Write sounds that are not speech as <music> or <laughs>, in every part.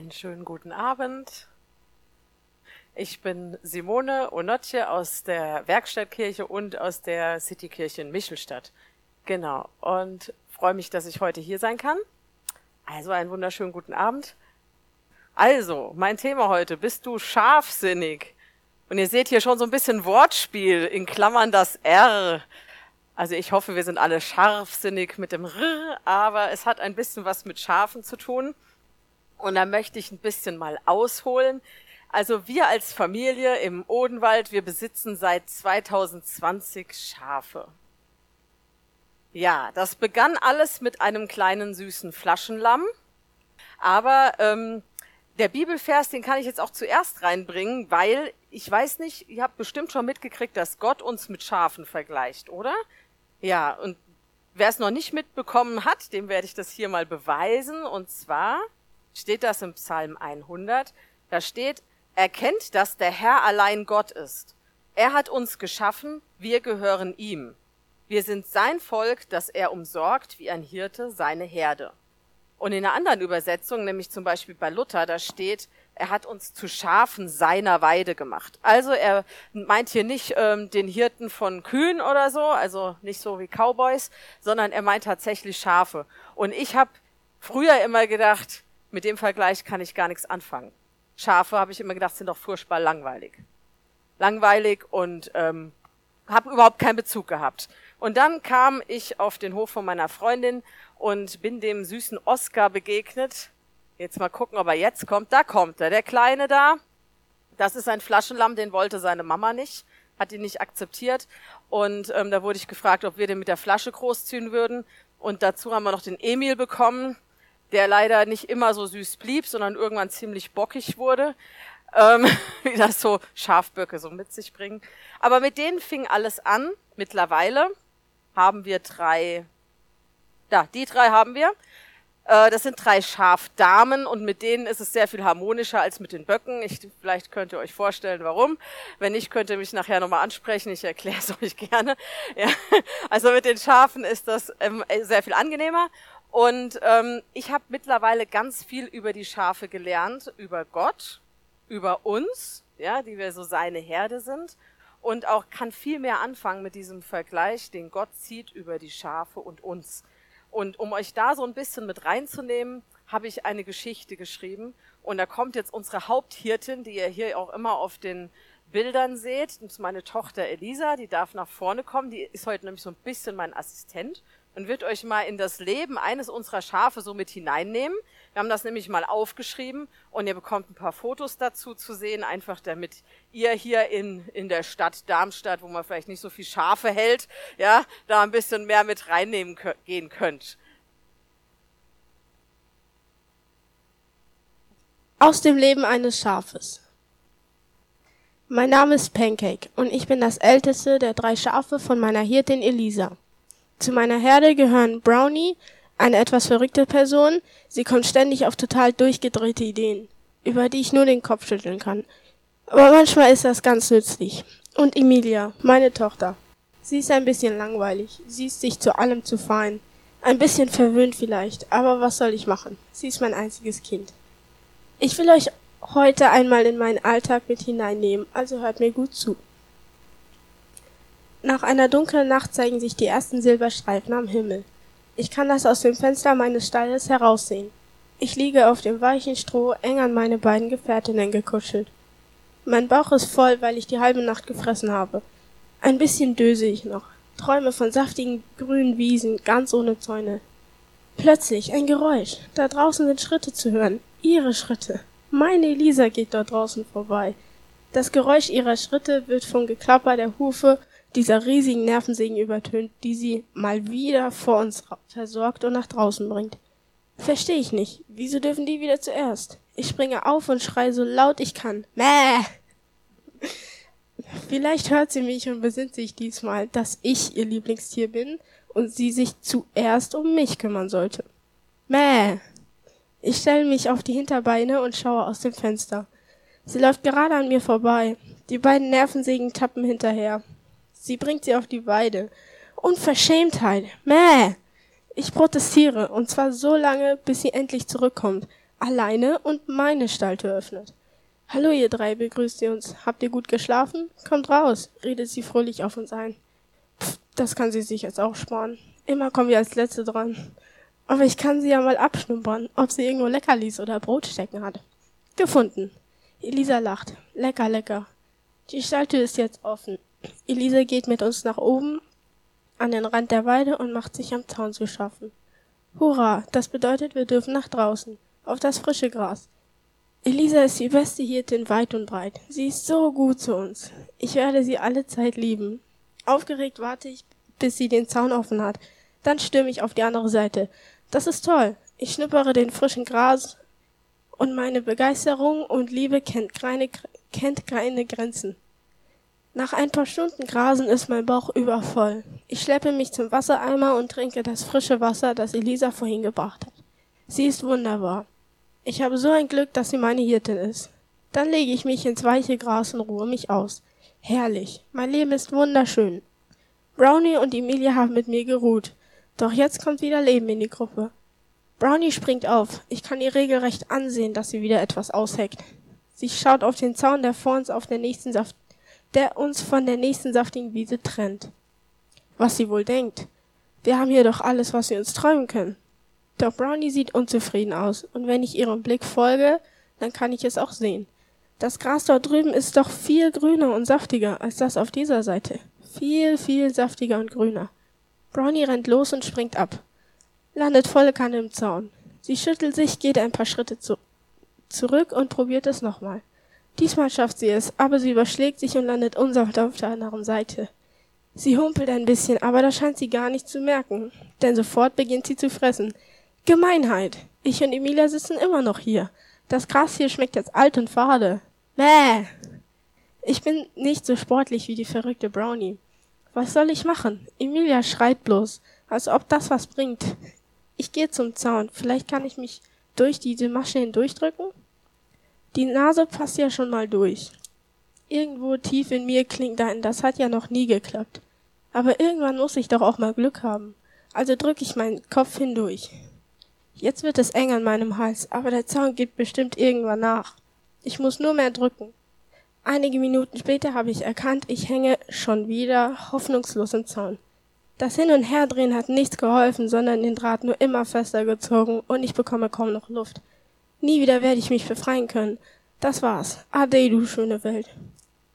Einen schönen guten Abend. Ich bin Simone Onotje aus der Werkstattkirche und aus der Citykirche in Michelstadt. Genau. Und freue mich, dass ich heute hier sein kann. Also einen wunderschönen guten Abend. Also, mein Thema heute. Bist du scharfsinnig? Und ihr seht hier schon so ein bisschen Wortspiel, in Klammern das R. Also ich hoffe, wir sind alle scharfsinnig mit dem R, aber es hat ein bisschen was mit Schafen zu tun. Und da möchte ich ein bisschen mal ausholen. Also wir als Familie im Odenwald, wir besitzen seit 2020 Schafe. Ja, das begann alles mit einem kleinen süßen Flaschenlamm. Aber ähm, der Bibelvers, den kann ich jetzt auch zuerst reinbringen, weil ich weiß nicht, ihr habt bestimmt schon mitgekriegt, dass Gott uns mit Schafen vergleicht, oder? Ja, und wer es noch nicht mitbekommen hat, dem werde ich das hier mal beweisen. Und zwar steht das im Psalm 100. Da steht, erkennt, dass der Herr allein Gott ist. Er hat uns geschaffen, wir gehören ihm. Wir sind sein Volk, das er umsorgt wie ein Hirte seine Herde. Und in einer anderen Übersetzung, nämlich zum Beispiel bei Luther, da steht, er hat uns zu Schafen seiner Weide gemacht. Also er meint hier nicht ähm, den Hirten von Kühen oder so, also nicht so wie Cowboys, sondern er meint tatsächlich Schafe. Und ich habe früher immer gedacht, mit dem Vergleich kann ich gar nichts anfangen. Schafe, habe ich immer gedacht, sind doch furchtbar langweilig. Langweilig und ähm, habe überhaupt keinen Bezug gehabt. Und dann kam ich auf den Hof von meiner Freundin und bin dem süßen Oscar begegnet. Jetzt mal gucken, ob er jetzt kommt. Da kommt er, der Kleine da. Das ist ein Flaschenlamm, den wollte seine Mama nicht, hat ihn nicht akzeptiert. Und ähm, da wurde ich gefragt, ob wir den mit der Flasche großziehen würden. Und dazu haben wir noch den Emil bekommen der leider nicht immer so süß blieb, sondern irgendwann ziemlich bockig wurde, ähm, <laughs> wie das so Schafböcke so mit sich bringen. Aber mit denen fing alles an. Mittlerweile haben wir drei, da, die drei haben wir. Äh, das sind drei Schafdamen und mit denen ist es sehr viel harmonischer als mit den Böcken. Ich, vielleicht könnt ihr euch vorstellen, warum. Wenn nicht, könnt ihr mich nachher nochmal ansprechen. Ich erkläre es <laughs> euch gerne. Ja. Also mit den Schafen ist das ähm, sehr viel angenehmer. Und ähm, ich habe mittlerweile ganz viel über die Schafe gelernt, über Gott, über uns, ja, die wir so seine Herde sind, und auch kann viel mehr anfangen mit diesem Vergleich, den Gott zieht über die Schafe und uns. Und um euch da so ein bisschen mit reinzunehmen, habe ich eine Geschichte geschrieben. Und da kommt jetzt unsere Haupthirtin, die ihr hier auch immer auf den Bildern seht. Das ist meine Tochter Elisa, die darf nach vorne kommen. Die ist heute nämlich so ein bisschen mein Assistent und wird euch mal in das Leben eines unserer Schafe so mit hineinnehmen. Wir haben das nämlich mal aufgeschrieben und ihr bekommt ein paar Fotos dazu zu sehen, einfach damit ihr hier in, in der Stadt Darmstadt, wo man vielleicht nicht so viel Schafe hält, ja, da ein bisschen mehr mit reinnehmen gehen könnt. Aus dem Leben eines Schafes. Mein Name ist Pancake und ich bin das älteste der drei Schafe von meiner Hirtin Elisa. Zu meiner Herde gehören Brownie, eine etwas verrückte Person. Sie kommt ständig auf total durchgedrehte Ideen, über die ich nur den Kopf schütteln kann. Aber manchmal ist das ganz nützlich. Und Emilia, meine Tochter. Sie ist ein bisschen langweilig. Sie ist sich zu allem zu fein. Ein bisschen verwöhnt vielleicht, aber was soll ich machen? Sie ist mein einziges Kind. Ich will euch heute einmal in meinen Alltag mit hineinnehmen, also hört mir gut zu. Nach einer dunklen Nacht zeigen sich die ersten Silberstreifen am Himmel. Ich kann das aus dem Fenster meines Stalles heraussehen. Ich liege auf dem weichen Stroh, eng an meine beiden Gefährtinnen gekuschelt. Mein Bauch ist voll, weil ich die halbe Nacht gefressen habe. Ein bisschen döse ich noch, träume von saftigen grünen Wiesen, ganz ohne Zäune. Plötzlich ein Geräusch. Da draußen sind Schritte zu hören. Ihre Schritte. Meine Elisa geht dort draußen vorbei. Das Geräusch ihrer Schritte wird vom Geklapper der Hufe dieser riesigen Nervensägen übertönt, die sie mal wieder vor uns versorgt und nach draußen bringt. Verstehe ich nicht. Wieso dürfen die wieder zuerst? Ich springe auf und schreie so laut ich kann. Mäh! <laughs> Vielleicht hört sie mich und besinnt sich diesmal, dass ich ihr Lieblingstier bin und sie sich zuerst um mich kümmern sollte. Mäh! Ich stelle mich auf die Hinterbeine und schaue aus dem Fenster. Sie läuft gerade an mir vorbei. Die beiden Nervensägen tappen hinterher. Sie bringt sie auf die Weide. Unverschämtheit. Mäh. Ich protestiere, und zwar so lange, bis sie endlich zurückkommt. alleine und meine Stalltür öffnet. Hallo ihr drei, begrüßt sie uns. Habt ihr gut geschlafen? Kommt raus, redet sie fröhlich auf uns ein. Pff, das kann sie sich jetzt auch sparen. Immer kommen wir als Letzte dran. Aber ich kann sie ja mal abschnuppern, ob sie irgendwo Leckerlis oder Brot stecken hat. Gefunden. Elisa lacht. Lecker, lecker. Die Stalltür ist jetzt offen. Elisa geht mit uns nach oben an den Rand der Weide und macht sich am Zaun zu schaffen. Hurra, das bedeutet, wir dürfen nach draußen, auf das frische Gras. Elisa ist die beste Hirtin weit und breit. Sie ist so gut zu uns. Ich werde sie alle Zeit lieben. Aufgeregt warte ich, bis sie den Zaun offen hat. Dann stürme ich auf die andere Seite. Das ist toll. Ich schnuppere den frischen Gras und meine Begeisterung und Liebe kennt keine, kennt keine Grenzen. Nach ein paar Stunden Grasen ist mein Bauch übervoll. Ich schleppe mich zum Wassereimer und trinke das frische Wasser, das Elisa vorhin gebracht hat. Sie ist wunderbar. Ich habe so ein Glück, dass sie meine Hirtin ist. Dann lege ich mich ins weiche Gras und ruhe mich aus. Herrlich. Mein Leben ist wunderschön. Brownie und Emilia haben mit mir geruht. Doch jetzt kommt wieder Leben in die Gruppe. Brownie springt auf. Ich kann ihr regelrecht ansehen, dass sie wieder etwas ausheckt. Sie schaut auf den Zaun, der vor uns auf der nächsten Saft, der uns von der nächsten saftigen Wiese trennt. Was sie wohl denkt. Wir haben hier doch alles, was wir uns träumen können. Doch Brownie sieht unzufrieden aus, und wenn ich ihrem Blick folge, dann kann ich es auch sehen. Das Gras dort drüben ist doch viel grüner und saftiger als das auf dieser Seite. Viel, viel saftiger und grüner. Brownie rennt los und springt ab. Landet volle Kanne im Zaun. Sie schüttelt sich, geht ein paar Schritte zu zurück und probiert es nochmal. Diesmal schafft sie es, aber sie überschlägt sich und landet unsanft auf der anderen Seite. Sie humpelt ein bisschen, aber das scheint sie gar nicht zu merken, denn sofort beginnt sie zu fressen. Gemeinheit. Ich und Emilia sitzen immer noch hier. Das Gras hier schmeckt jetzt alt und fade. Mäh. Ich bin nicht so sportlich wie die verrückte Brownie. Was soll ich machen? Emilia schreit bloß, als ob das was bringt. Ich gehe zum Zaun. Vielleicht kann ich mich durch diese Masche hindurchdrücken? Die Nase passt ja schon mal durch. Irgendwo tief in mir klingt ein, das hat ja noch nie geklappt. Aber irgendwann muss ich doch auch mal Glück haben. Also drücke ich meinen Kopf hindurch. Jetzt wird es eng an meinem Hals, aber der Zaun geht bestimmt irgendwann nach. Ich muss nur mehr drücken. Einige Minuten später habe ich erkannt, ich hänge schon wieder hoffnungslos im Zaun. Das Hin- und Herdrehen hat nichts geholfen, sondern den Draht nur immer fester gezogen und ich bekomme kaum noch Luft. Nie wieder werde ich mich befreien können. Das war's. Ade, du schöne Welt.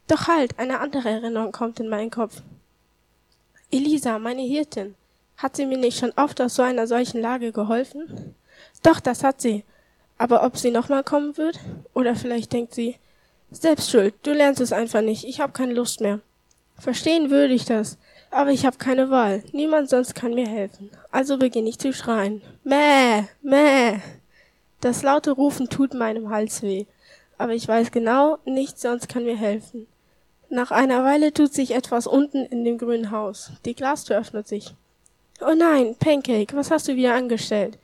Doch halt, eine andere Erinnerung kommt in meinen Kopf. Elisa, meine Hirtin. Hat sie mir nicht schon oft aus so einer solchen Lage geholfen? Doch, das hat sie. Aber ob sie nochmal kommen wird? Oder vielleicht denkt sie, selbst schuld, du lernst es einfach nicht, ich habe keine Lust mehr. Verstehen würde ich das, aber ich habe keine Wahl. Niemand sonst kann mir helfen. Also beginne ich zu schreien. Mäh, mäh. Das laute Rufen tut meinem Hals weh. Aber ich weiß genau, nichts sonst kann mir helfen. Nach einer Weile tut sich etwas unten in dem grünen Haus. Die Glastür öffnet sich. Oh nein, Pancake, was hast du wieder angestellt?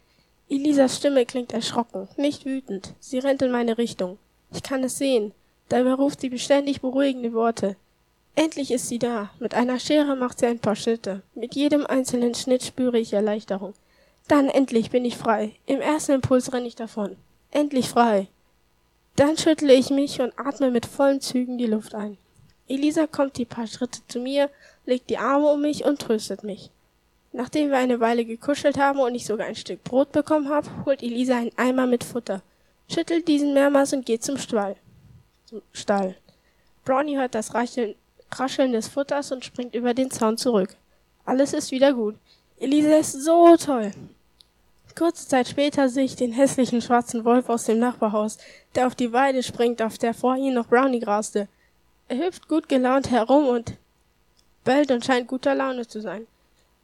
Elisas Stimme klingt erschrocken, nicht wütend. Sie rennt in meine Richtung. Ich kann es sehen. Dabei ruft sie beständig beruhigende Worte. Endlich ist sie da. Mit einer Schere macht sie ein paar Schritte. Mit jedem einzelnen Schnitt spüre ich Erleichterung. Dann endlich bin ich frei. Im ersten Impuls renne ich davon. Endlich frei. Dann schüttle ich mich und atme mit vollen Zügen die Luft ein. Elisa kommt die paar Schritte zu mir, legt die Arme um mich und tröstet mich. Nachdem wir eine Weile gekuschelt haben und ich sogar ein Stück Brot bekommen habe, holt Elisa einen Eimer mit Futter, schüttelt diesen mehrmals und geht zum Stall. Zum Stall. Brownie hört das Rascheln, Rascheln des Futters und springt über den Zaun zurück. Alles ist wieder gut. Elisa ist so toll. Kurze Zeit später sehe ich den hässlichen schwarzen Wolf aus dem Nachbarhaus, der auf die Weide springt, auf der vorhin noch Brownie graste. Er hüpft gut gelaunt herum und bellt und scheint guter Laune zu sein.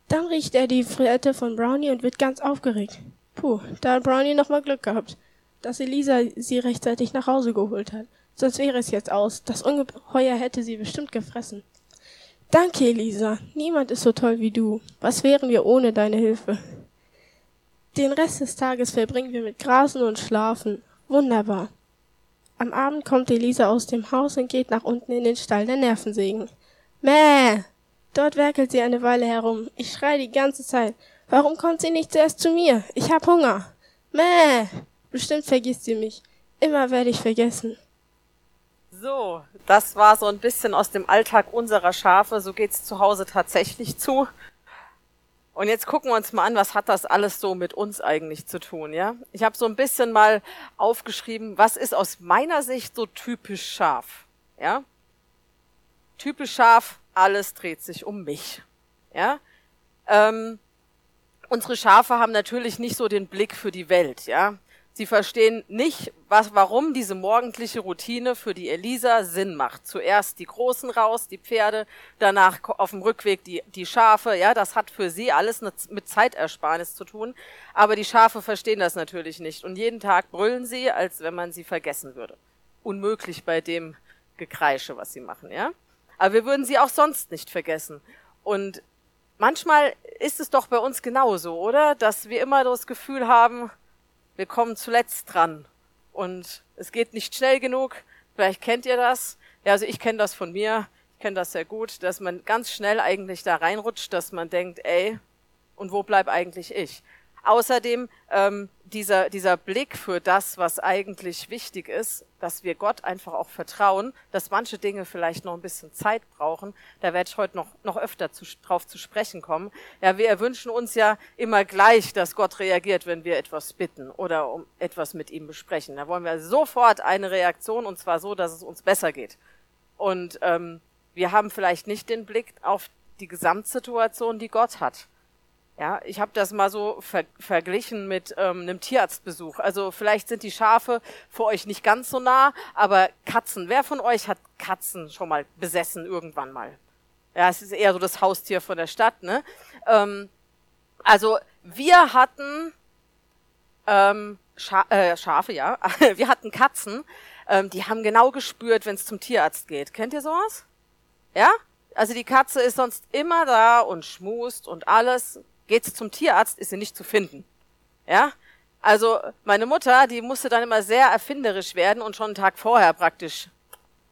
Dann riecht er die Frette von Brownie und wird ganz aufgeregt. Puh, da hat Brownie nochmal Glück gehabt, dass Elisa sie rechtzeitig nach Hause geholt hat. Sonst wäre es jetzt aus. Das Ungeheuer hätte sie bestimmt gefressen. Danke, Elisa. Niemand ist so toll wie du. Was wären wir ohne deine Hilfe? Den Rest des Tages verbringen wir mit Grasen und Schlafen. Wunderbar. Am Abend kommt Elisa aus dem Haus und geht nach unten in den Stall der Nervensägen. Mäh! Dort werkelt sie eine Weile herum. Ich schreie die ganze Zeit. Warum kommt sie nicht zuerst zu mir? Ich hab Hunger. Mäh! Bestimmt vergisst sie mich. Immer werde ich vergessen. So, das war so ein bisschen aus dem Alltag unserer Schafe. So geht's zu Hause tatsächlich zu. Und jetzt gucken wir uns mal an, was hat das alles so mit uns eigentlich zu tun, ja? Ich habe so ein bisschen mal aufgeschrieben, was ist aus meiner Sicht so typisch scharf, ja? Typisch scharf, alles dreht sich um mich, ja? Ähm, unsere Schafe haben natürlich nicht so den Blick für die Welt, ja? Sie verstehen nicht, was, warum diese morgendliche Routine für die Elisa Sinn macht. Zuerst die Großen raus, die Pferde, danach auf dem Rückweg die, die Schafe. Ja, das hat für sie alles mit Zeitersparnis zu tun. Aber die Schafe verstehen das natürlich nicht. Und jeden Tag brüllen sie, als wenn man sie vergessen würde. Unmöglich bei dem Gekreische, was sie machen, ja. Aber wir würden sie auch sonst nicht vergessen. Und manchmal ist es doch bei uns genauso, oder? Dass wir immer das Gefühl haben, wir kommen zuletzt dran. Und es geht nicht schnell genug. Vielleicht kennt ihr das. Ja, also ich kenne das von mir. Ich kenne das sehr gut, dass man ganz schnell eigentlich da reinrutscht, dass man denkt, ey, und wo bleib eigentlich ich? Außerdem ähm, dieser, dieser Blick für das, was eigentlich wichtig ist, dass wir Gott einfach auch vertrauen, dass manche Dinge vielleicht noch ein bisschen Zeit brauchen. Da werde ich heute noch, noch öfter zu, drauf zu sprechen kommen. Ja, wir wünschen uns ja immer gleich, dass Gott reagiert, wenn wir etwas bitten oder um etwas mit ihm besprechen. Da wollen wir sofort eine Reaktion und zwar so, dass es uns besser geht. Und ähm, wir haben vielleicht nicht den Blick auf die Gesamtsituation, die Gott hat. Ja, ich habe das mal so ver verglichen mit ähm, einem Tierarztbesuch. Also vielleicht sind die Schafe für euch nicht ganz so nah, aber Katzen. Wer von euch hat Katzen schon mal besessen irgendwann mal? Ja, es ist eher so das Haustier von der Stadt, ne? Ähm, also wir hatten ähm, Scha äh, Schafe, ja. <laughs> wir hatten Katzen. Ähm, die haben genau gespürt, wenn es zum Tierarzt geht. Kennt ihr sowas? Ja? Also die Katze ist sonst immer da und schmust und alles Geht sie zum Tierarzt, ist sie nicht zu finden. Ja? Also meine Mutter, die musste dann immer sehr erfinderisch werden und schon einen Tag vorher praktisch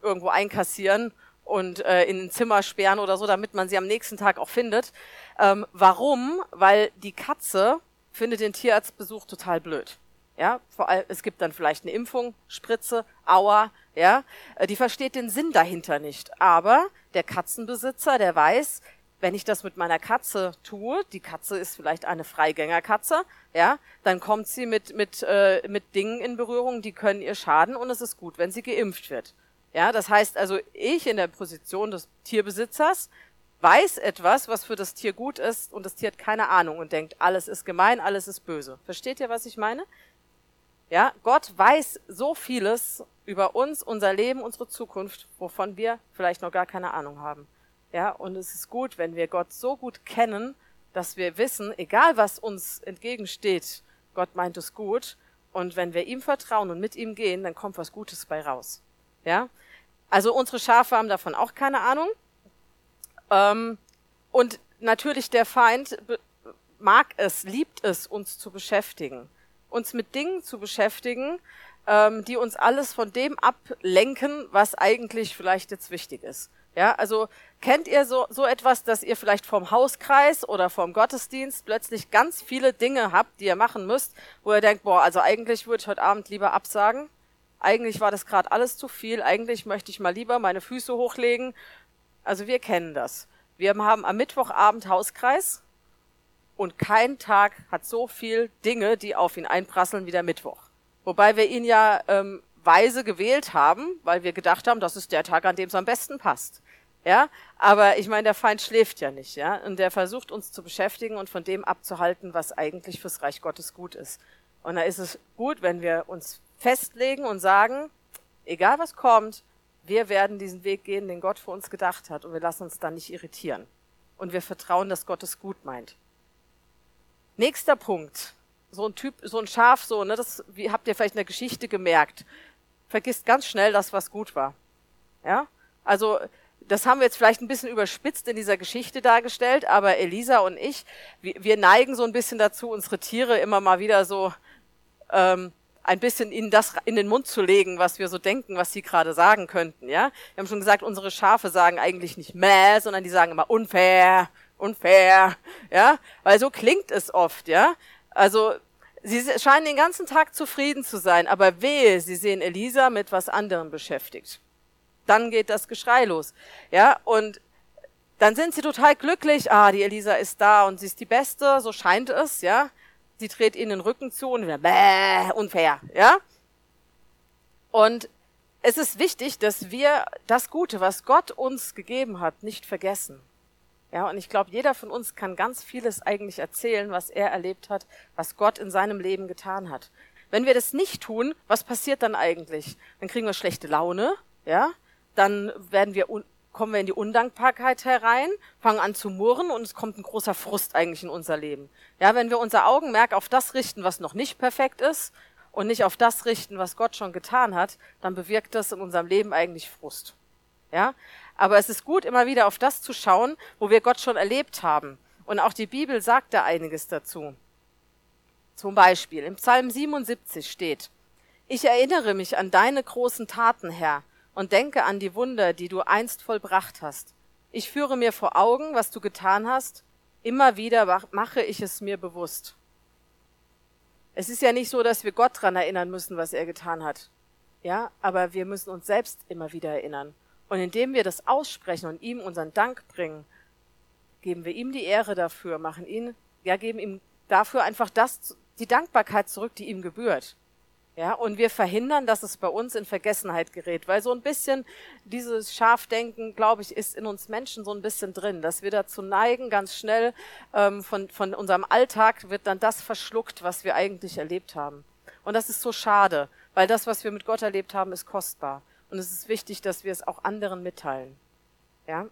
irgendwo einkassieren und äh, in ein Zimmer sperren oder so, damit man sie am nächsten Tag auch findet. Ähm, warum? Weil die Katze findet den Tierarztbesuch total blöd. Ja, vor allem, es gibt dann vielleicht eine Impfung, Spritze, Aua, ja, äh, die versteht den Sinn dahinter nicht. Aber der Katzenbesitzer, der weiß, wenn ich das mit meiner Katze tue, die Katze ist vielleicht eine Freigängerkatze, ja, dann kommt sie mit mit äh, mit Dingen in Berührung, die können ihr schaden und es ist gut, wenn sie geimpft wird. Ja, das heißt also, ich in der Position des Tierbesitzers weiß etwas, was für das Tier gut ist und das Tier hat keine Ahnung und denkt, alles ist gemein, alles ist böse. Versteht ihr, was ich meine? Ja, Gott weiß so vieles über uns, unser Leben, unsere Zukunft, wovon wir vielleicht noch gar keine Ahnung haben. Ja, und es ist gut, wenn wir Gott so gut kennen, dass wir wissen, egal was uns entgegensteht, Gott meint es gut. Und wenn wir ihm vertrauen und mit ihm gehen, dann kommt was Gutes bei raus. Ja, also unsere Schafe haben davon auch keine Ahnung. Ähm, und natürlich der Feind mag es, liebt es, uns zu beschäftigen, uns mit Dingen zu beschäftigen, ähm, die uns alles von dem ablenken, was eigentlich vielleicht jetzt wichtig ist. Ja, also kennt ihr so, so etwas, dass ihr vielleicht vom Hauskreis oder vom Gottesdienst plötzlich ganz viele Dinge habt, die ihr machen müsst, wo ihr denkt, boah, also eigentlich würde ich heute Abend lieber absagen. Eigentlich war das gerade alles zu viel. Eigentlich möchte ich mal lieber meine Füße hochlegen. Also wir kennen das. Wir haben am Mittwochabend Hauskreis und kein Tag hat so viel Dinge, die auf ihn einprasseln wie der Mittwoch. Wobei wir ihn ja ähm, weise gewählt haben, weil wir gedacht haben, das ist der Tag, an dem es am besten passt. Ja, aber ich meine, der Feind schläft ja nicht, ja, und der versucht uns zu beschäftigen und von dem abzuhalten, was eigentlich fürs Reich Gottes gut ist. Und da ist es gut, wenn wir uns festlegen und sagen, egal was kommt, wir werden diesen Weg gehen, den Gott für uns gedacht hat, und wir lassen uns dann nicht irritieren. Und wir vertrauen, dass Gott es gut meint. Nächster Punkt. So ein Typ, so ein Schaf, so, ne, das, wie habt ihr vielleicht in der Geschichte gemerkt, vergisst ganz schnell das, was gut war. Ja? Also, das haben wir jetzt vielleicht ein bisschen überspitzt in dieser Geschichte dargestellt, aber Elisa und ich, wir, wir neigen so ein bisschen dazu, unsere Tiere immer mal wieder so ähm, ein bisschen ihnen das in den Mund zu legen, was wir so denken, was sie gerade sagen könnten. Ja, wir haben schon gesagt, unsere Schafe sagen eigentlich nicht mäh, sondern die sagen immer unfair, unfair. Ja, weil so klingt es oft. Ja, also Sie scheinen den ganzen Tag zufrieden zu sein, aber wehe, sie sehen Elisa mit was anderem beschäftigt. Dann geht das Geschrei los. Ja, und dann sind sie total glücklich. Ah, die Elisa ist da und sie ist die Beste, so scheint es, ja. Sie dreht ihnen den Rücken zu und wieder, bäh, unfair, ja. Und es ist wichtig, dass wir das Gute, was Gott uns gegeben hat, nicht vergessen. Ja, und ich glaube, jeder von uns kann ganz vieles eigentlich erzählen, was er erlebt hat, was Gott in seinem Leben getan hat. Wenn wir das nicht tun, was passiert dann eigentlich? Dann kriegen wir schlechte Laune, ja? Dann werden wir kommen wir in die Undankbarkeit herein, fangen an zu murren und es kommt ein großer Frust eigentlich in unser Leben. Ja, wenn wir unser Augenmerk auf das richten, was noch nicht perfekt ist und nicht auf das richten, was Gott schon getan hat, dann bewirkt das in unserem Leben eigentlich Frust. Ja? Aber es ist gut, immer wieder auf das zu schauen, wo wir Gott schon erlebt haben. Und auch die Bibel sagt da einiges dazu. Zum Beispiel im Psalm 77 steht, ich erinnere mich an deine großen Taten, Herr, und denke an die Wunder, die du einst vollbracht hast. Ich führe mir vor Augen, was du getan hast, immer wieder mache ich es mir bewusst. Es ist ja nicht so, dass wir Gott dran erinnern müssen, was er getan hat. Ja, aber wir müssen uns selbst immer wieder erinnern. Und indem wir das aussprechen und ihm unseren Dank bringen, geben wir ihm die Ehre dafür, machen ihn, ja, geben ihm dafür einfach das, die Dankbarkeit zurück, die ihm gebührt. Ja, und wir verhindern, dass es bei uns in Vergessenheit gerät, weil so ein bisschen dieses Scharfdenken, glaube ich, ist in uns Menschen so ein bisschen drin, dass wir dazu neigen, ganz schnell ähm, von, von unserem Alltag wird dann das verschluckt, was wir eigentlich erlebt haben. Und das ist so schade, weil das, was wir mit Gott erlebt haben, ist kostbar. Und es ist wichtig, dass wir es auch anderen mitteilen. Ja?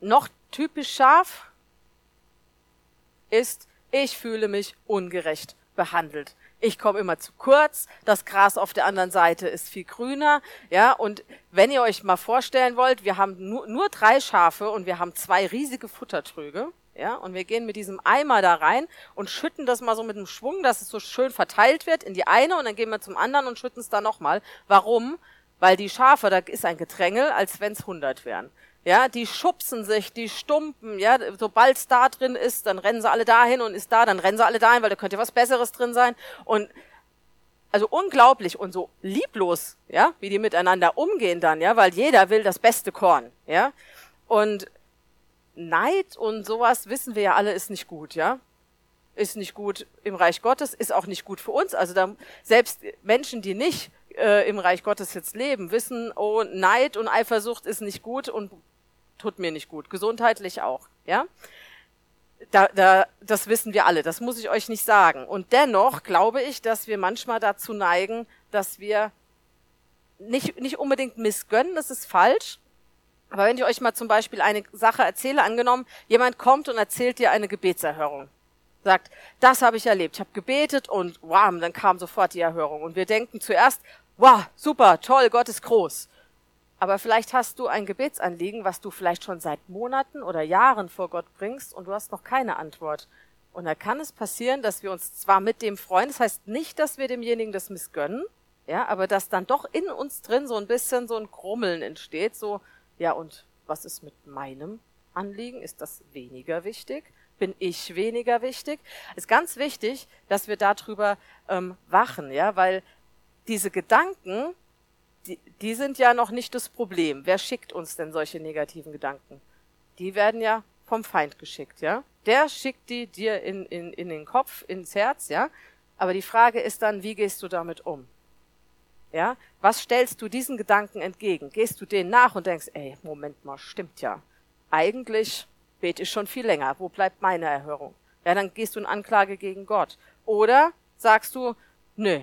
Noch typisch scharf ist, ich fühle mich ungerecht behandelt. Ich komme immer zu kurz, das Gras auf der anderen Seite ist viel grüner, ja, und wenn ihr euch mal vorstellen wollt, wir haben nur, nur drei Schafe und wir haben zwei riesige Futtertröge, ja, und wir gehen mit diesem Eimer da rein und schütten das mal so mit einem Schwung, dass es so schön verteilt wird in die eine und dann gehen wir zum anderen und schütten es da nochmal. Warum? Weil die Schafe, da ist ein Gedrängel, als wenn es hundert wären. Ja, die schubsen sich, die stumpen, ja, sobald es da drin ist, dann rennen sie alle dahin und ist da, dann rennen sie alle dahin, weil da könnte was Besseres drin sein. Und also unglaublich und so lieblos, ja, wie die miteinander umgehen dann, ja, weil jeder will das beste Korn, ja. Und Neid und sowas wissen wir ja alle ist nicht gut, ja? Ist nicht gut im Reich Gottes, ist auch nicht gut für uns. Also da, selbst Menschen, die nicht äh, im Reich Gottes jetzt leben, wissen, oh, Neid und Eifersucht ist nicht gut und tut mir nicht gut. Gesundheitlich auch, ja? Da, da, das wissen wir alle, das muss ich euch nicht sagen. Und dennoch glaube ich, dass wir manchmal dazu neigen, dass wir nicht, nicht unbedingt missgönnen, das ist falsch, aber wenn ich euch mal zum Beispiel eine Sache erzähle, angenommen, jemand kommt und erzählt dir eine Gebetserhörung. Sagt, das habe ich erlebt. Ich habe gebetet und wow, dann kam sofort die Erhörung. Und wir denken zuerst, wow, super, toll, Gott ist groß. Aber vielleicht hast du ein Gebetsanliegen, was du vielleicht schon seit Monaten oder Jahren vor Gott bringst und du hast noch keine Antwort. Und da kann es passieren, dass wir uns zwar mit dem freuen, das heißt nicht, dass wir demjenigen das missgönnen, ja, aber dass dann doch in uns drin so ein bisschen so ein Krummeln entsteht, so, ja, und was ist mit meinem Anliegen? Ist das weniger wichtig? Bin ich weniger wichtig? Ist ganz wichtig, dass wir darüber ähm, wachen, ja, weil diese Gedanken, die, die sind ja noch nicht das Problem. Wer schickt uns denn solche negativen Gedanken? Die werden ja vom Feind geschickt, ja. Der schickt die dir in, in, in den Kopf, ins Herz, ja. Aber die Frage ist dann, wie gehst du damit um? Ja, was stellst du diesen Gedanken entgegen? Gehst du denen nach und denkst, ey, Moment mal, stimmt ja. Eigentlich bete ich schon viel länger. Wo bleibt meine Erhörung? Ja, dann gehst du in Anklage gegen Gott. Oder sagst du, nö,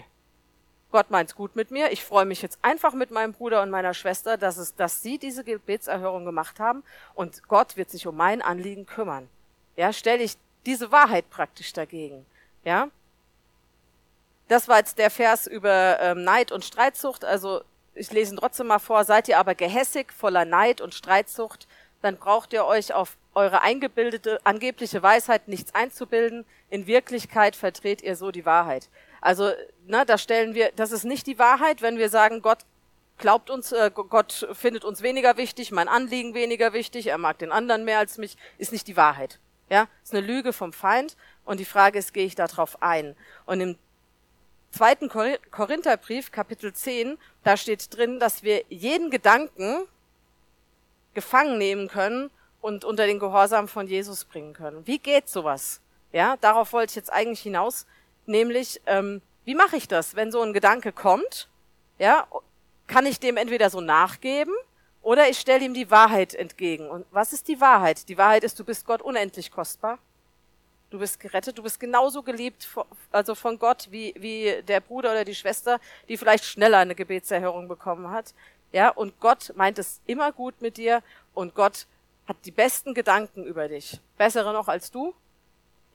Gott meint's gut mit mir. Ich freue mich jetzt einfach mit meinem Bruder und meiner Schwester, dass es, dass sie diese Gebetserhörung gemacht haben und Gott wird sich um mein Anliegen kümmern. Ja, stelle ich diese Wahrheit praktisch dagegen. Ja, das war jetzt der Vers über ähm, Neid und Streitsucht. Also ich lese ihn trotzdem mal vor. Seid ihr aber gehässig, voller Neid und Streitsucht, dann braucht ihr euch auf eure eingebildete, angebliche Weisheit nichts einzubilden. In Wirklichkeit verdreht ihr so die Wahrheit. Also, ne, da stellen wir, das ist nicht die Wahrheit, wenn wir sagen, Gott glaubt uns, äh, Gott findet uns weniger wichtig, mein Anliegen weniger wichtig, er mag den anderen mehr als mich, ist nicht die Wahrheit. Ja, ist eine Lüge vom Feind Und die Frage ist, gehe ich darauf ein? Und im zweiten Korintherbrief, Kapitel 10, da steht drin, dass wir jeden Gedanken gefangen nehmen können und unter den Gehorsam von Jesus bringen können. Wie geht sowas? Ja, darauf wollte ich jetzt eigentlich hinaus, nämlich, ähm, wie mache ich das, wenn so ein Gedanke kommt? Ja, kann ich dem entweder so nachgeben oder ich stelle ihm die Wahrheit entgegen. Und was ist die Wahrheit? Die Wahrheit ist, du bist Gott unendlich kostbar. Du bist gerettet, du bist genauso geliebt, also von Gott, wie, wie der Bruder oder die Schwester, die vielleicht schneller eine Gebetserhörung bekommen hat. Ja, und Gott meint es immer gut mit dir und Gott hat die besten Gedanken über dich. Bessere noch als du.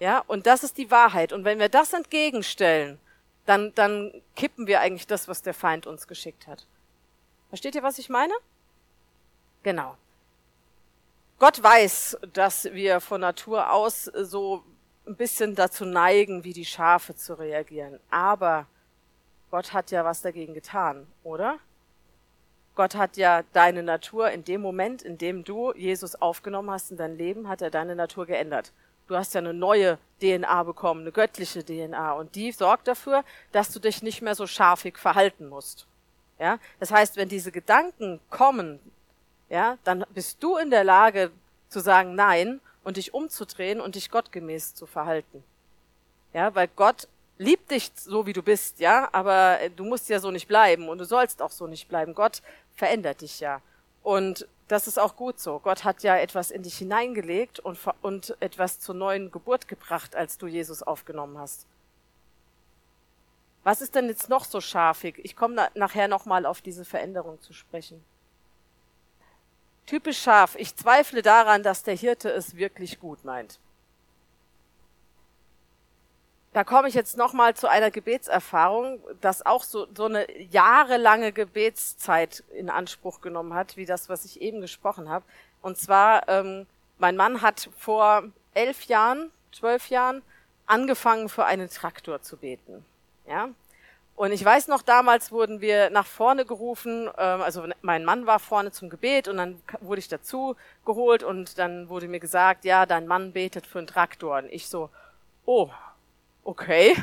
Ja, und das ist die Wahrheit. Und wenn wir das entgegenstellen, dann, dann kippen wir eigentlich das, was der Feind uns geschickt hat. Versteht ihr, was ich meine? Genau. Gott weiß, dass wir von Natur aus so ein bisschen dazu neigen, wie die Schafe zu reagieren. Aber Gott hat ja was dagegen getan, oder? Gott hat ja deine Natur in dem Moment, in dem du Jesus aufgenommen hast in dein Leben, hat er deine Natur geändert. Du hast ja eine neue DNA bekommen, eine göttliche DNA, und die sorgt dafür, dass du dich nicht mehr so scharfig verhalten musst. Ja, das heißt, wenn diese Gedanken kommen, ja, dann bist du in der Lage zu sagen Nein und dich umzudrehen und dich gottgemäß zu verhalten. Ja, weil Gott liebt dich so wie du bist, ja, aber du musst ja so nicht bleiben und du sollst auch so nicht bleiben. Gott verändert dich ja. Und das ist auch gut so. Gott hat ja etwas in dich hineingelegt und, und etwas zur neuen Geburt gebracht, als du Jesus aufgenommen hast. Was ist denn jetzt noch so scharfig? Ich komme na nachher nochmal auf diese Veränderung zu sprechen. Typisch scharf. Ich zweifle daran, dass der Hirte es wirklich gut meint. Da komme ich jetzt nochmal zu einer Gebetserfahrung, das auch so, so eine jahrelange Gebetszeit in Anspruch genommen hat, wie das, was ich eben gesprochen habe. Und zwar, ähm, mein Mann hat vor elf Jahren, zwölf Jahren angefangen, für einen Traktor zu beten. Ja, und ich weiß noch, damals wurden wir nach vorne gerufen, ähm, also mein Mann war vorne zum Gebet und dann wurde ich dazu geholt und dann wurde mir gesagt, ja, dein Mann betet für einen Traktor. Und ich so, oh, okay,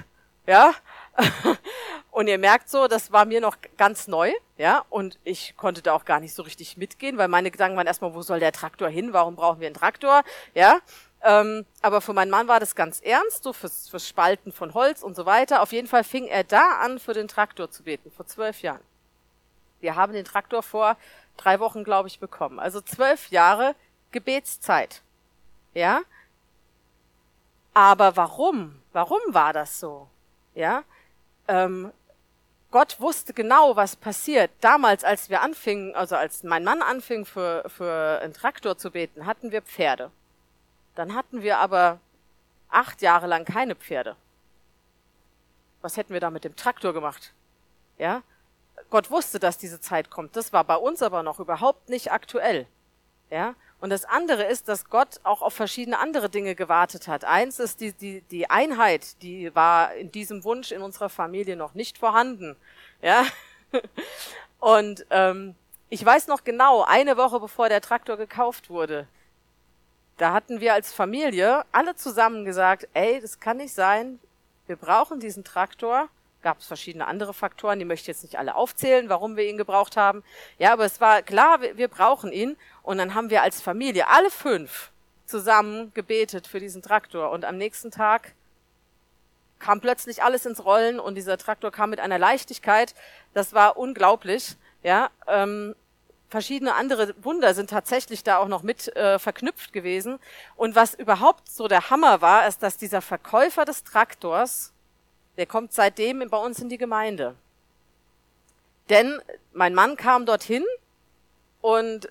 ja. <laughs> und ihr merkt so, das war mir noch ganz neu, ja, und ich konnte da auch gar nicht so richtig mitgehen, weil meine Gedanken waren erstmal, wo soll der Traktor hin? Warum brauchen wir einen Traktor? Ja. Ähm, aber für meinen Mann war das ganz ernst, so fürs, fürs Spalten von Holz und so weiter. Auf jeden Fall fing er da an, für den Traktor zu beten, vor zwölf Jahren. Wir haben den Traktor vor drei Wochen, glaube ich, bekommen. Also zwölf Jahre Gebetszeit. Ja? Aber warum? Warum war das so? Ja? Ähm, Gott wusste genau, was passiert. Damals, als wir anfingen, also als mein Mann anfing, für, für einen Traktor zu beten, hatten wir Pferde. Dann hatten wir aber acht Jahre lang keine Pferde. Was hätten wir da mit dem Traktor gemacht? Ja? Gott wusste, dass diese Zeit kommt. Das war bei uns aber noch überhaupt nicht aktuell. Ja? Und das andere ist, dass Gott auch auf verschiedene andere Dinge gewartet hat. Eins ist die, die, die Einheit, die war in diesem Wunsch in unserer Familie noch nicht vorhanden. Ja? <laughs> Und ähm, ich weiß noch genau, eine Woche bevor der Traktor gekauft wurde, da hatten wir als Familie alle zusammen gesagt, ey, das kann nicht sein, wir brauchen diesen Traktor. Gab es verschiedene andere Faktoren, die möchte ich jetzt nicht alle aufzählen, warum wir ihn gebraucht haben. Ja, aber es war klar, wir, wir brauchen ihn. Und dann haben wir als Familie alle fünf zusammen gebetet für diesen Traktor. Und am nächsten Tag kam plötzlich alles ins Rollen und dieser Traktor kam mit einer Leichtigkeit. Das war unglaublich. Ja, ähm, verschiedene andere Wunder sind tatsächlich da auch noch mit äh, verknüpft gewesen. Und was überhaupt so der Hammer war, ist, dass dieser Verkäufer des Traktors, der kommt seitdem bei uns in die Gemeinde. Denn mein Mann kam dorthin und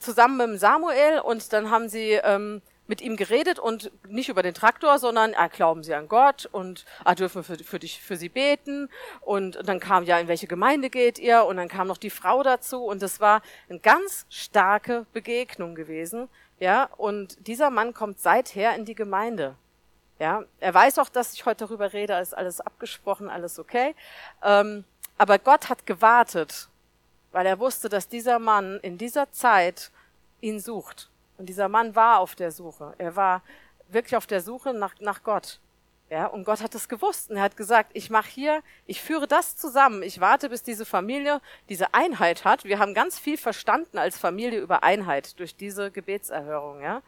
zusammen mit Samuel und dann haben sie ähm, mit ihm geredet und nicht über den Traktor, sondern ah, glauben Sie an Gott und ah, dürfen wir für, für dich für Sie beten? Und, und dann kam ja in welche Gemeinde geht ihr? Und dann kam noch die Frau dazu. Und das war eine ganz starke Begegnung gewesen, ja. Und dieser Mann kommt seither in die Gemeinde. Ja, er weiß auch, dass ich heute darüber rede, ist alles abgesprochen, alles okay. Ähm, aber Gott hat gewartet, weil er wusste, dass dieser Mann in dieser Zeit ihn sucht und dieser Mann war auf der Suche. Er war wirklich auf der Suche nach, nach Gott. Ja, und Gott hat es gewusst und er hat gesagt, ich mache hier, ich führe das zusammen. Ich warte, bis diese Familie diese Einheit hat. Wir haben ganz viel verstanden als Familie über Einheit durch diese Gebetserhörung, ja.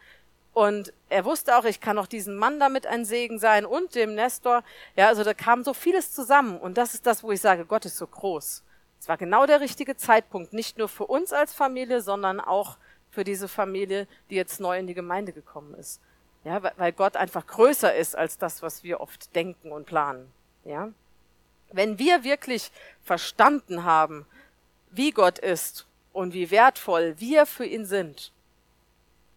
Und er wusste auch, ich kann auch diesen Mann damit ein Segen sein und dem Nestor. Ja, also da kam so vieles zusammen. Und das ist das, wo ich sage, Gott ist so groß. Es war genau der richtige Zeitpunkt, nicht nur für uns als Familie, sondern auch für diese Familie, die jetzt neu in die Gemeinde gekommen ist. Ja, weil Gott einfach größer ist als das, was wir oft denken und planen. Ja. Wenn wir wirklich verstanden haben, wie Gott ist und wie wertvoll wir für ihn sind,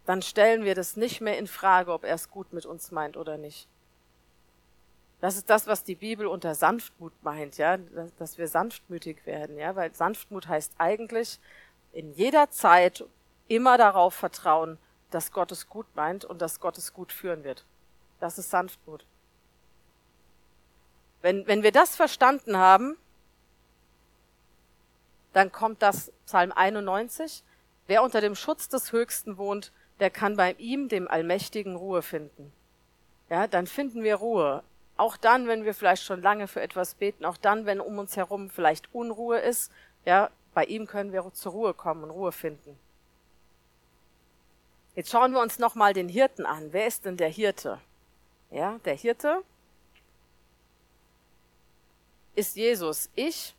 dann stellen wir das nicht mehr in Frage, ob er es gut mit uns meint oder nicht. Das ist das, was die Bibel unter Sanftmut meint, ja, dass wir sanftmütig werden, ja, weil Sanftmut heißt eigentlich in jeder Zeit immer darauf vertrauen, dass Gott es gut meint und dass Gott es gut führen wird. Das ist Sanftmut. Wenn, wenn wir das verstanden haben, dann kommt das Psalm 91. Wer unter dem Schutz des Höchsten wohnt, der kann bei ihm, dem Allmächtigen, Ruhe finden. Ja, dann finden wir Ruhe. Auch dann, wenn wir vielleicht schon lange für etwas beten, auch dann, wenn um uns herum vielleicht Unruhe ist, ja, bei ihm können wir zur Ruhe kommen und Ruhe finden. Jetzt schauen wir uns nochmal den Hirten an. Wer ist denn der Hirte? Ja, der Hirte ist Jesus. Ich,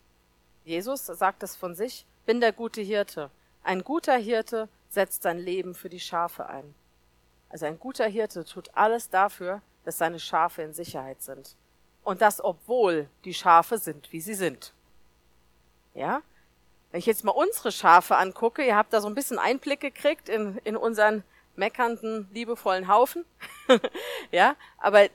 Jesus sagt es von sich, bin der gute Hirte. Ein guter Hirte setzt sein Leben für die Schafe ein. Also ein guter Hirte tut alles dafür, dass seine Schafe in Sicherheit sind. Und das, obwohl die Schafe sind, wie sie sind. Ja? Wenn ich jetzt mal unsere Schafe angucke, ihr habt da so ein bisschen Einblick gekriegt in, in unseren meckernden, liebevollen Haufen. <laughs> ja? Aber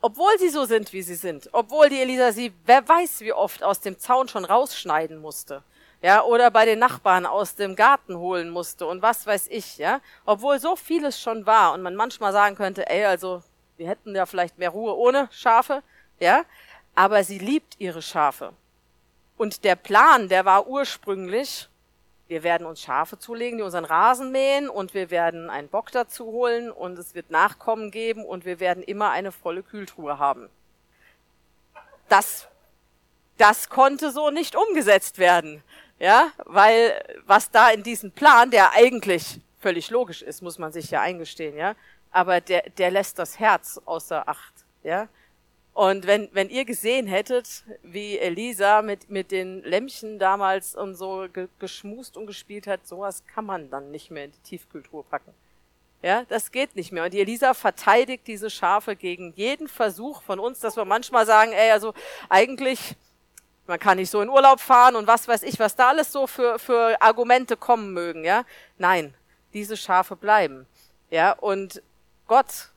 obwohl sie so sind, wie sie sind, obwohl die Elisa sie, wer weiß, wie oft aus dem Zaun schon rausschneiden musste, ja, oder bei den Nachbarn aus dem Garten holen musste und was weiß ich, ja, obwohl so vieles schon war und man manchmal sagen könnte, ey, also wir hätten ja vielleicht mehr Ruhe ohne Schafe, ja, aber sie liebt ihre Schafe. Und der Plan, der war ursprünglich, wir werden uns Schafe zulegen, die unseren Rasen mähen und wir werden einen Bock dazu holen und es wird Nachkommen geben und wir werden immer eine volle Kühltruhe haben. Das, das konnte so nicht umgesetzt werden. Ja, weil was da in diesem Plan, der eigentlich völlig logisch ist, muss man sich ja eingestehen, ja, aber der, der lässt das Herz außer Acht, ja. Und wenn, wenn ihr gesehen hättet, wie Elisa mit, mit den Lämmchen damals und so ge, geschmust und gespielt hat, sowas kann man dann nicht mehr in die Tiefkultur packen. Ja, das geht nicht mehr. Und die Elisa verteidigt diese Schafe gegen jeden Versuch von uns, dass wir manchmal sagen, ey, also eigentlich, man kann nicht so in Urlaub fahren und was weiß ich, was da alles so für, für Argumente kommen mögen, ja. Nein, diese Schafe bleiben. Ja, und Gott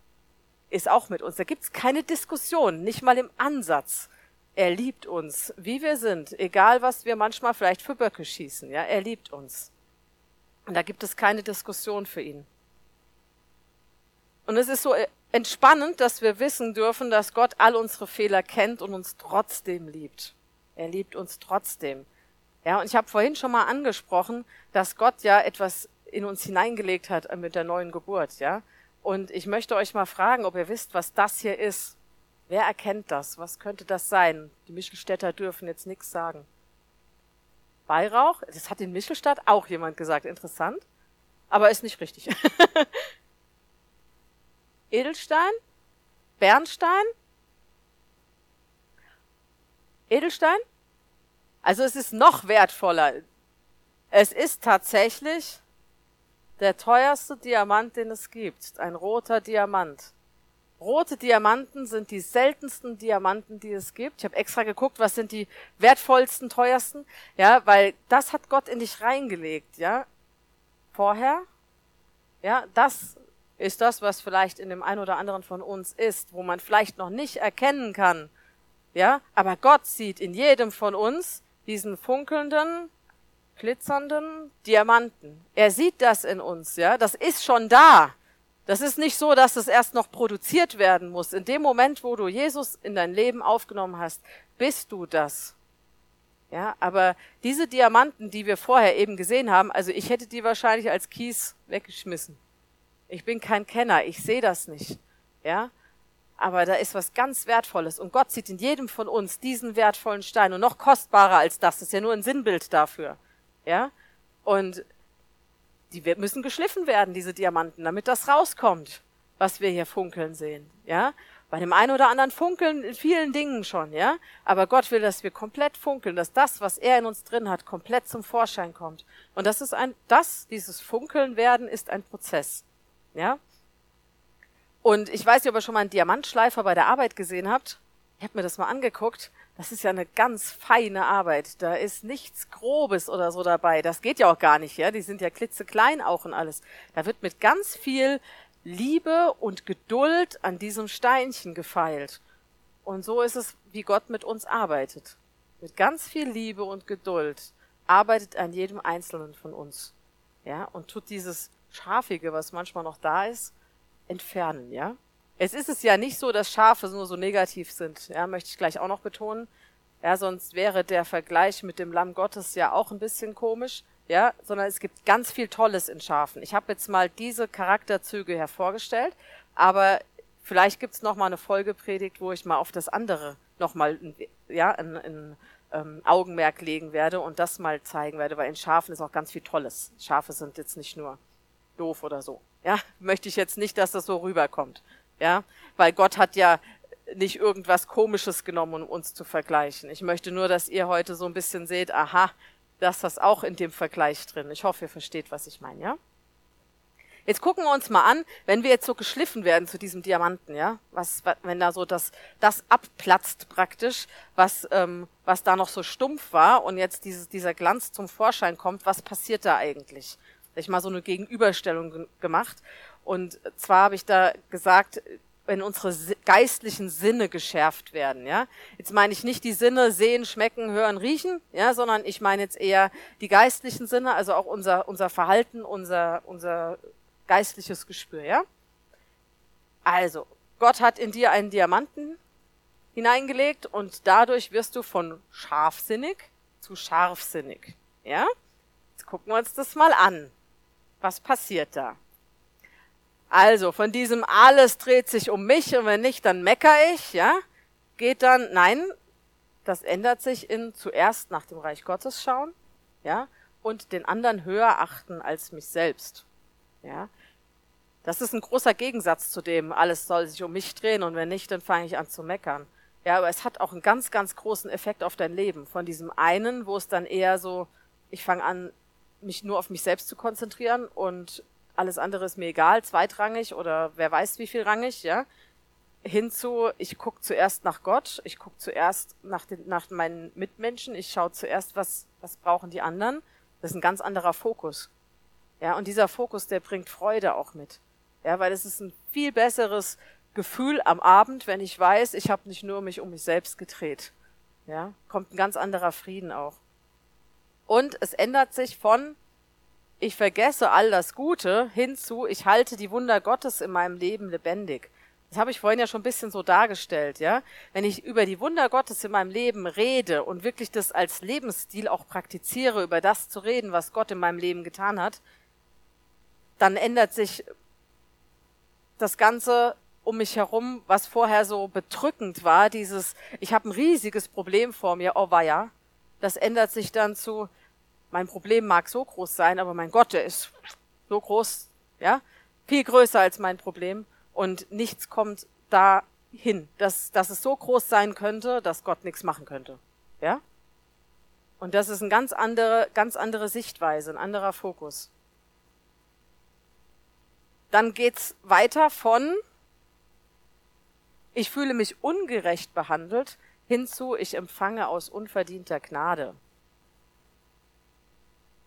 ist auch mit uns. Da gibt's keine Diskussion, nicht mal im Ansatz. Er liebt uns, wie wir sind, egal was wir manchmal vielleicht für Böcke schießen. Ja, er liebt uns. Und da gibt es keine Diskussion für ihn. Und es ist so entspannend, dass wir wissen dürfen, dass Gott all unsere Fehler kennt und uns trotzdem liebt. Er liebt uns trotzdem. Ja, und ich habe vorhin schon mal angesprochen, dass Gott ja etwas in uns hineingelegt hat mit der neuen Geburt, ja. Und ich möchte euch mal fragen, ob ihr wisst, was das hier ist. Wer erkennt das? Was könnte das sein? Die Michelstädter dürfen jetzt nichts sagen. Weihrauch? Das hat in Michelstadt auch jemand gesagt. Interessant. Aber ist nicht richtig. <laughs> Edelstein? Bernstein? Edelstein? Also es ist noch wertvoller. Es ist tatsächlich der teuerste Diamant, den es gibt. Ein roter Diamant. Rote Diamanten sind die seltensten Diamanten, die es gibt. Ich habe extra geguckt, was sind die wertvollsten, teuersten. Ja, weil das hat Gott in dich reingelegt, ja. Vorher. Ja, das ist das, was vielleicht in dem einen oder anderen von uns ist, wo man vielleicht noch nicht erkennen kann. Ja, aber Gott sieht in jedem von uns diesen funkelnden, glitzernden Diamanten. Er sieht das in uns, ja. Das ist schon da. Das ist nicht so, dass es erst noch produziert werden muss. In dem Moment, wo du Jesus in dein Leben aufgenommen hast, bist du das. Ja, aber diese Diamanten, die wir vorher eben gesehen haben, also ich hätte die wahrscheinlich als Kies weggeschmissen. Ich bin kein Kenner, ich sehe das nicht. Ja? Aber da ist was ganz Wertvolles und Gott sieht in jedem von uns diesen wertvollen Stein und noch kostbarer als das, das ist ja nur ein Sinnbild dafür. Ja? Und die müssen geschliffen werden, diese Diamanten, damit das rauskommt, was wir hier funkeln sehen. Ja? Bei dem einen oder anderen funkeln in vielen Dingen schon, ja. Aber Gott will, dass wir komplett funkeln, dass das, was er in uns drin hat, komplett zum Vorschein kommt. Und das ist ein, das, dieses Funkeln werden, ist ein Prozess, ja. Und ich weiß nicht, ob ihr schon mal einen Diamantschleifer bei der Arbeit gesehen habt. Ich habe mir das mal angeguckt. Das ist ja eine ganz feine Arbeit. Da ist nichts Grobes oder so dabei. Das geht ja auch gar nicht, ja. Die sind ja klitzeklein auch und alles. Da wird mit ganz viel Liebe und Geduld an diesem Steinchen gefeilt. Und so ist es, wie Gott mit uns arbeitet. Mit ganz viel Liebe und Geduld arbeitet an jedem Einzelnen von uns. Ja, und tut dieses Schafige, was manchmal noch da ist, entfernen, ja. Es ist es ja nicht so, dass Schafe nur so negativ sind, ja, möchte ich gleich auch noch betonen. Ja, sonst wäre der Vergleich mit dem Lamm Gottes ja auch ein bisschen komisch ja, sondern es gibt ganz viel Tolles in Schafen. Ich habe jetzt mal diese Charakterzüge hervorgestellt, aber vielleicht gibt's noch mal eine Folgepredigt, wo ich mal auf das andere noch mal ja, ein, ein ähm, Augenmerk legen werde und das mal zeigen werde, weil in Schafen ist auch ganz viel Tolles. Schafe sind jetzt nicht nur doof oder so. Ja, möchte ich jetzt nicht, dass das so rüberkommt. Ja, weil Gott hat ja nicht irgendwas Komisches genommen, um uns zu vergleichen. Ich möchte nur, dass ihr heute so ein bisschen seht, aha, dass das auch in dem Vergleich drin. Ich hoffe, ihr versteht, was ich meine, ja? Jetzt gucken wir uns mal an, wenn wir jetzt so geschliffen werden zu diesem Diamanten, ja, was, wenn da so das, das abplatzt praktisch, was, ähm, was da noch so stumpf war und jetzt dieses, dieser Glanz zum Vorschein kommt, was passiert da eigentlich? Ich mal so eine Gegenüberstellung gemacht und zwar habe ich da gesagt, wenn unsere geistlichen Sinne geschärft werden, ja. Jetzt meine ich nicht die Sinne sehen, schmecken, hören, riechen, ja, sondern ich meine jetzt eher die geistlichen Sinne, also auch unser, unser Verhalten, unser, unser geistliches Gespür, ja. Also, Gott hat in dir einen Diamanten hineingelegt und dadurch wirst du von scharfsinnig zu scharfsinnig, ja. Jetzt gucken wir uns das mal an. Was passiert da? Also von diesem alles dreht sich um mich und wenn nicht, dann mecker ich, ja, geht dann, nein, das ändert sich in zuerst nach dem Reich Gottes schauen, ja, und den anderen höher achten als mich selbst, ja. Das ist ein großer Gegensatz zu dem, alles soll sich um mich drehen und wenn nicht, dann fange ich an zu meckern. Ja, aber es hat auch einen ganz, ganz großen Effekt auf dein Leben. Von diesem einen, wo es dann eher so, ich fange an, mich nur auf mich selbst zu konzentrieren und alles andere ist mir egal, zweitrangig oder wer weiß wie viel rangig, ja. Hinzu, ich gucke zuerst nach Gott, ich gucke zuerst nach, den, nach meinen Mitmenschen, ich schaue zuerst, was, was brauchen die anderen. Das ist ein ganz anderer Fokus. Ja, und dieser Fokus, der bringt Freude auch mit. Ja, weil es ist ein viel besseres Gefühl am Abend, wenn ich weiß, ich habe nicht nur mich um mich selbst gedreht. Ja, kommt ein ganz anderer Frieden auch. Und es ändert sich von ich vergesse all das Gute hinzu, ich halte die Wunder Gottes in meinem Leben lebendig. Das habe ich vorhin ja schon ein bisschen so dargestellt, ja. Wenn ich über die Wunder Gottes in meinem Leben rede und wirklich das als Lebensstil auch praktiziere, über das zu reden, was Gott in meinem Leben getan hat, dann ändert sich das Ganze um mich herum, was vorher so bedrückend war, dieses, ich habe ein riesiges Problem vor mir, oh ja, das ändert sich dann zu, mein Problem mag so groß sein, aber mein Gott, der ist so groß, ja, viel größer als mein Problem und nichts kommt dahin, dass, dass es so groß sein könnte, dass Gott nichts machen könnte, ja. Und das ist eine ganz andere, ganz andere Sichtweise, ein anderer Fokus. Dann geht's weiter von ich fühle mich ungerecht behandelt hinzu ich empfange aus unverdienter Gnade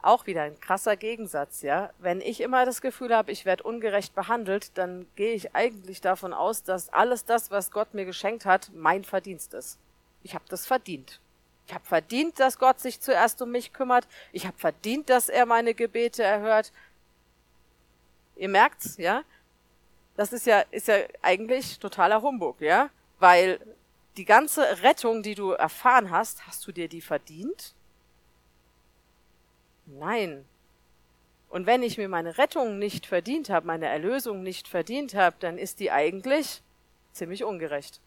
auch wieder ein krasser Gegensatz, ja. Wenn ich immer das Gefühl habe, ich werde ungerecht behandelt, dann gehe ich eigentlich davon aus, dass alles das, was Gott mir geschenkt hat, mein Verdienst ist. Ich habe das verdient. Ich habe verdient, dass Gott sich zuerst um mich kümmert. Ich habe verdient, dass er meine Gebete erhört. Ihr merkt's, ja? Das ist ja ist ja eigentlich totaler Humbug, ja? Weil die ganze Rettung, die du erfahren hast, hast du dir die verdient? Nein. Und wenn ich mir meine Rettung nicht verdient habe, meine Erlösung nicht verdient habe, dann ist die eigentlich ziemlich ungerecht.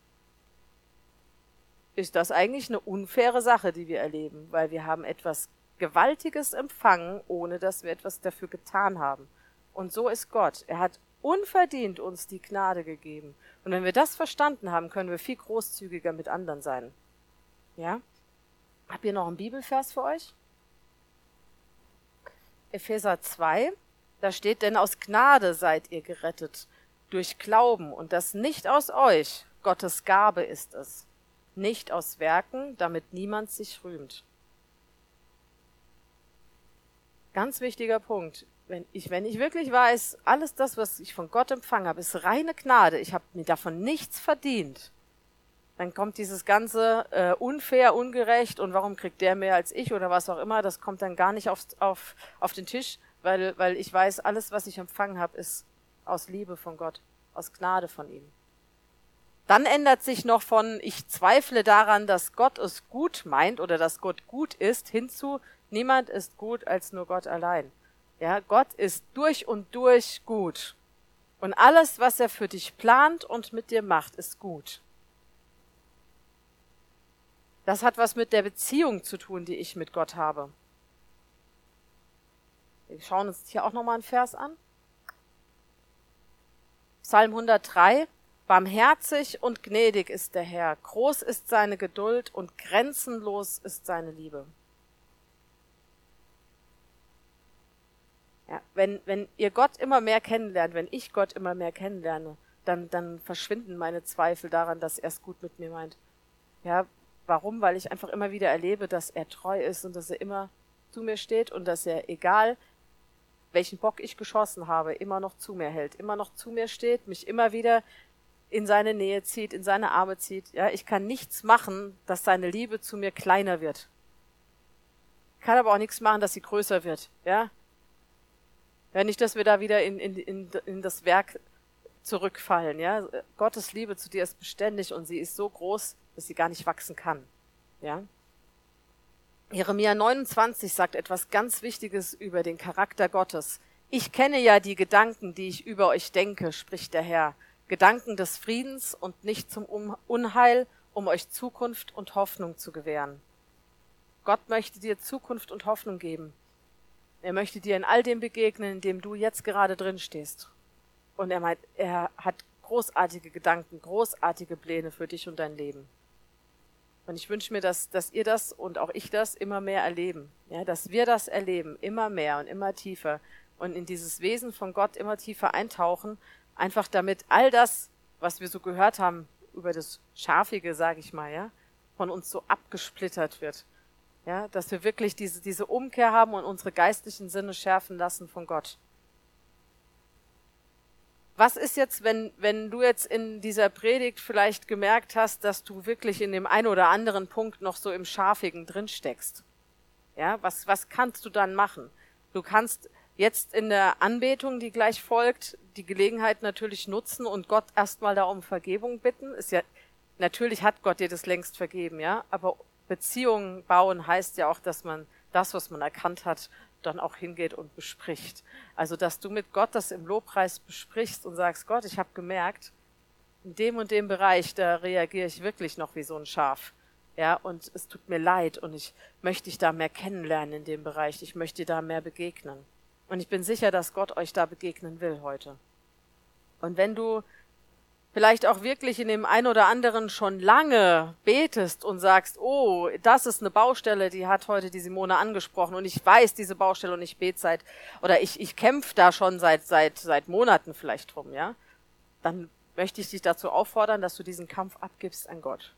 Ist das eigentlich eine unfaire Sache, die wir erleben, weil wir haben etwas Gewaltiges empfangen, ohne dass wir etwas dafür getan haben. Und so ist Gott. Er hat unverdient uns die Gnade gegeben. Und wenn wir das verstanden haben, können wir viel großzügiger mit anderen sein. Ja? Habt ihr noch einen Bibelvers für euch? Epheser 2, da steht, denn aus Gnade seid ihr gerettet, durch Glauben, und das nicht aus euch, Gottes Gabe ist es, nicht aus Werken, damit niemand sich rühmt. Ganz wichtiger Punkt. Wenn ich, wenn ich wirklich weiß, alles das, was ich von Gott empfangen habe, ist reine Gnade, ich habe mir davon nichts verdient, dann kommt dieses ganze äh, unfair, ungerecht und warum kriegt der mehr als ich oder was auch immer, das kommt dann gar nicht auf, auf, auf den Tisch, weil, weil ich weiß, alles, was ich empfangen habe, ist aus Liebe von Gott, aus Gnade von ihm. Dann ändert sich noch von ich zweifle daran, dass Gott es gut meint oder dass Gott gut ist, hinzu niemand ist gut als nur Gott allein. Ja, Gott ist durch und durch gut. Und alles, was er für dich plant und mit dir macht, ist gut. Das hat was mit der Beziehung zu tun, die ich mit Gott habe. Wir schauen uns hier auch nochmal einen Vers an. Psalm 103. Barmherzig und gnädig ist der Herr, groß ist seine Geduld und grenzenlos ist seine Liebe. Ja, wenn, wenn ihr Gott immer mehr kennenlernt, wenn ich Gott immer mehr kennenlerne, dann, dann verschwinden meine Zweifel daran, dass er es gut mit mir meint. Ja, Warum? Weil ich einfach immer wieder erlebe, dass er treu ist und dass er immer zu mir steht und dass er, egal welchen Bock ich geschossen habe, immer noch zu mir hält, immer noch zu mir steht, mich immer wieder in seine Nähe zieht, in seine Arme zieht. Ja, ich kann nichts machen, dass seine Liebe zu mir kleiner wird. Ich kann aber auch nichts machen, dass sie größer wird. Ja, ja nicht, dass wir da wieder in, in, in, in das Werk zurückfallen. Ja, Gottes Liebe zu dir ist beständig und sie ist so groß, dass sie gar nicht wachsen kann. Ja? Jeremia 29 sagt etwas ganz Wichtiges über den Charakter Gottes. Ich kenne ja die Gedanken, die ich über euch denke, spricht der Herr. Gedanken des Friedens und nicht zum Unheil, um euch Zukunft und Hoffnung zu gewähren. Gott möchte dir Zukunft und Hoffnung geben. Er möchte dir in all dem begegnen, in dem du jetzt gerade drin stehst. Und er meint, er hat großartige Gedanken, großartige Pläne für dich und dein Leben. Und ich wünsche mir, dass, dass ihr das und auch ich das immer mehr erleben. Ja, dass wir das erleben, immer mehr und immer tiefer und in dieses Wesen von Gott immer tiefer eintauchen, einfach damit all das, was wir so gehört haben über das Schafige, sage ich mal, ja, von uns so abgesplittert wird. Ja, dass wir wirklich diese, diese Umkehr haben und unsere geistlichen Sinne schärfen lassen von Gott was ist jetzt, wenn, wenn du jetzt in dieser Predigt vielleicht gemerkt hast, dass du wirklich in dem einen oder anderen Punkt noch so im Schafigen drin steckst? Ja, was, was kannst du dann machen? Du kannst jetzt in der Anbetung, die gleich folgt, die Gelegenheit natürlich nutzen und Gott erstmal da um Vergebung bitten. Ist ja, natürlich hat Gott dir das längst vergeben, ja, aber Beziehungen bauen heißt ja auch, dass man das, was man erkannt hat, dann auch hingeht und bespricht. Also, dass du mit Gott das im Lobpreis besprichst und sagst, Gott, ich habe gemerkt, in dem und dem Bereich, da reagiere ich wirklich noch wie so ein Schaf. Ja, und es tut mir leid und ich möchte dich da mehr kennenlernen in dem Bereich. Ich möchte dir da mehr begegnen. Und ich bin sicher, dass Gott euch da begegnen will heute. Und wenn du vielleicht auch wirklich in dem ein oder anderen schon lange betest und sagst, oh, das ist eine Baustelle, die hat heute die Simone angesprochen und ich weiß diese Baustelle und ich bete seit, oder ich, ich kämpfe da schon seit, seit, seit Monaten vielleicht drum, ja, dann möchte ich dich dazu auffordern, dass du diesen Kampf abgibst an Gott,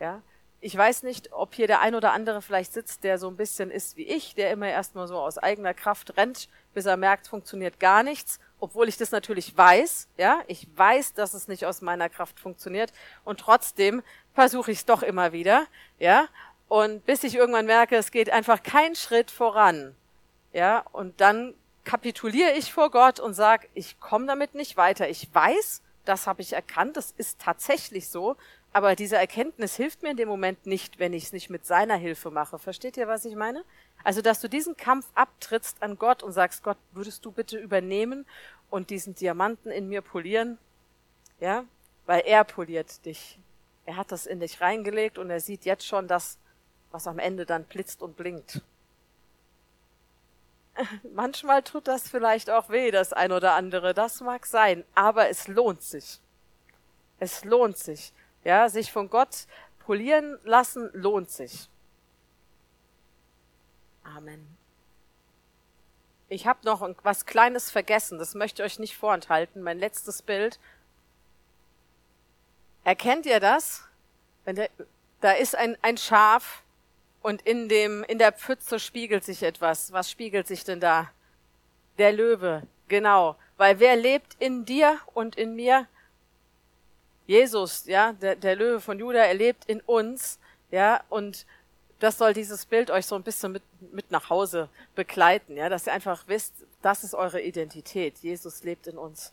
ja. Ich weiß nicht, ob hier der ein oder andere vielleicht sitzt, der so ein bisschen ist wie ich, der immer erstmal so aus eigener Kraft rennt, bis er merkt, funktioniert gar nichts obwohl ich das natürlich weiß, ja, ich weiß, dass es nicht aus meiner Kraft funktioniert. Und trotzdem versuche ich es doch immer wieder, ja, und bis ich irgendwann merke, es geht einfach kein Schritt voran, ja, und dann kapituliere ich vor Gott und sage, ich komme damit nicht weiter. Ich weiß, das habe ich erkannt, das ist tatsächlich so, aber diese Erkenntnis hilft mir in dem Moment nicht, wenn ich es nicht mit seiner Hilfe mache. Versteht ihr, was ich meine? Also, dass du diesen Kampf abtrittst an Gott und sagst, Gott, würdest du bitte übernehmen und diesen Diamanten in mir polieren? Ja, weil er poliert dich. Er hat das in dich reingelegt und er sieht jetzt schon das, was am Ende dann blitzt und blinkt. <laughs> Manchmal tut das vielleicht auch weh, das ein oder andere, das mag sein, aber es lohnt sich. Es lohnt sich. Ja, sich von Gott polieren lassen lohnt sich. Amen. Ich habe noch was Kleines vergessen, das möchte ich euch nicht vorenthalten, mein letztes Bild. Erkennt ihr das? Der, da ist ein, ein Schaf und in, dem, in der Pfütze spiegelt sich etwas. Was spiegelt sich denn da? Der Löwe, genau. Weil wer lebt in dir und in mir? Jesus, ja, der, der Löwe von Juda, er lebt in uns, ja, und das soll dieses Bild euch so ein bisschen mit, mit nach Hause begleiten, ja, dass ihr einfach wisst, das ist eure Identität. Jesus lebt in uns.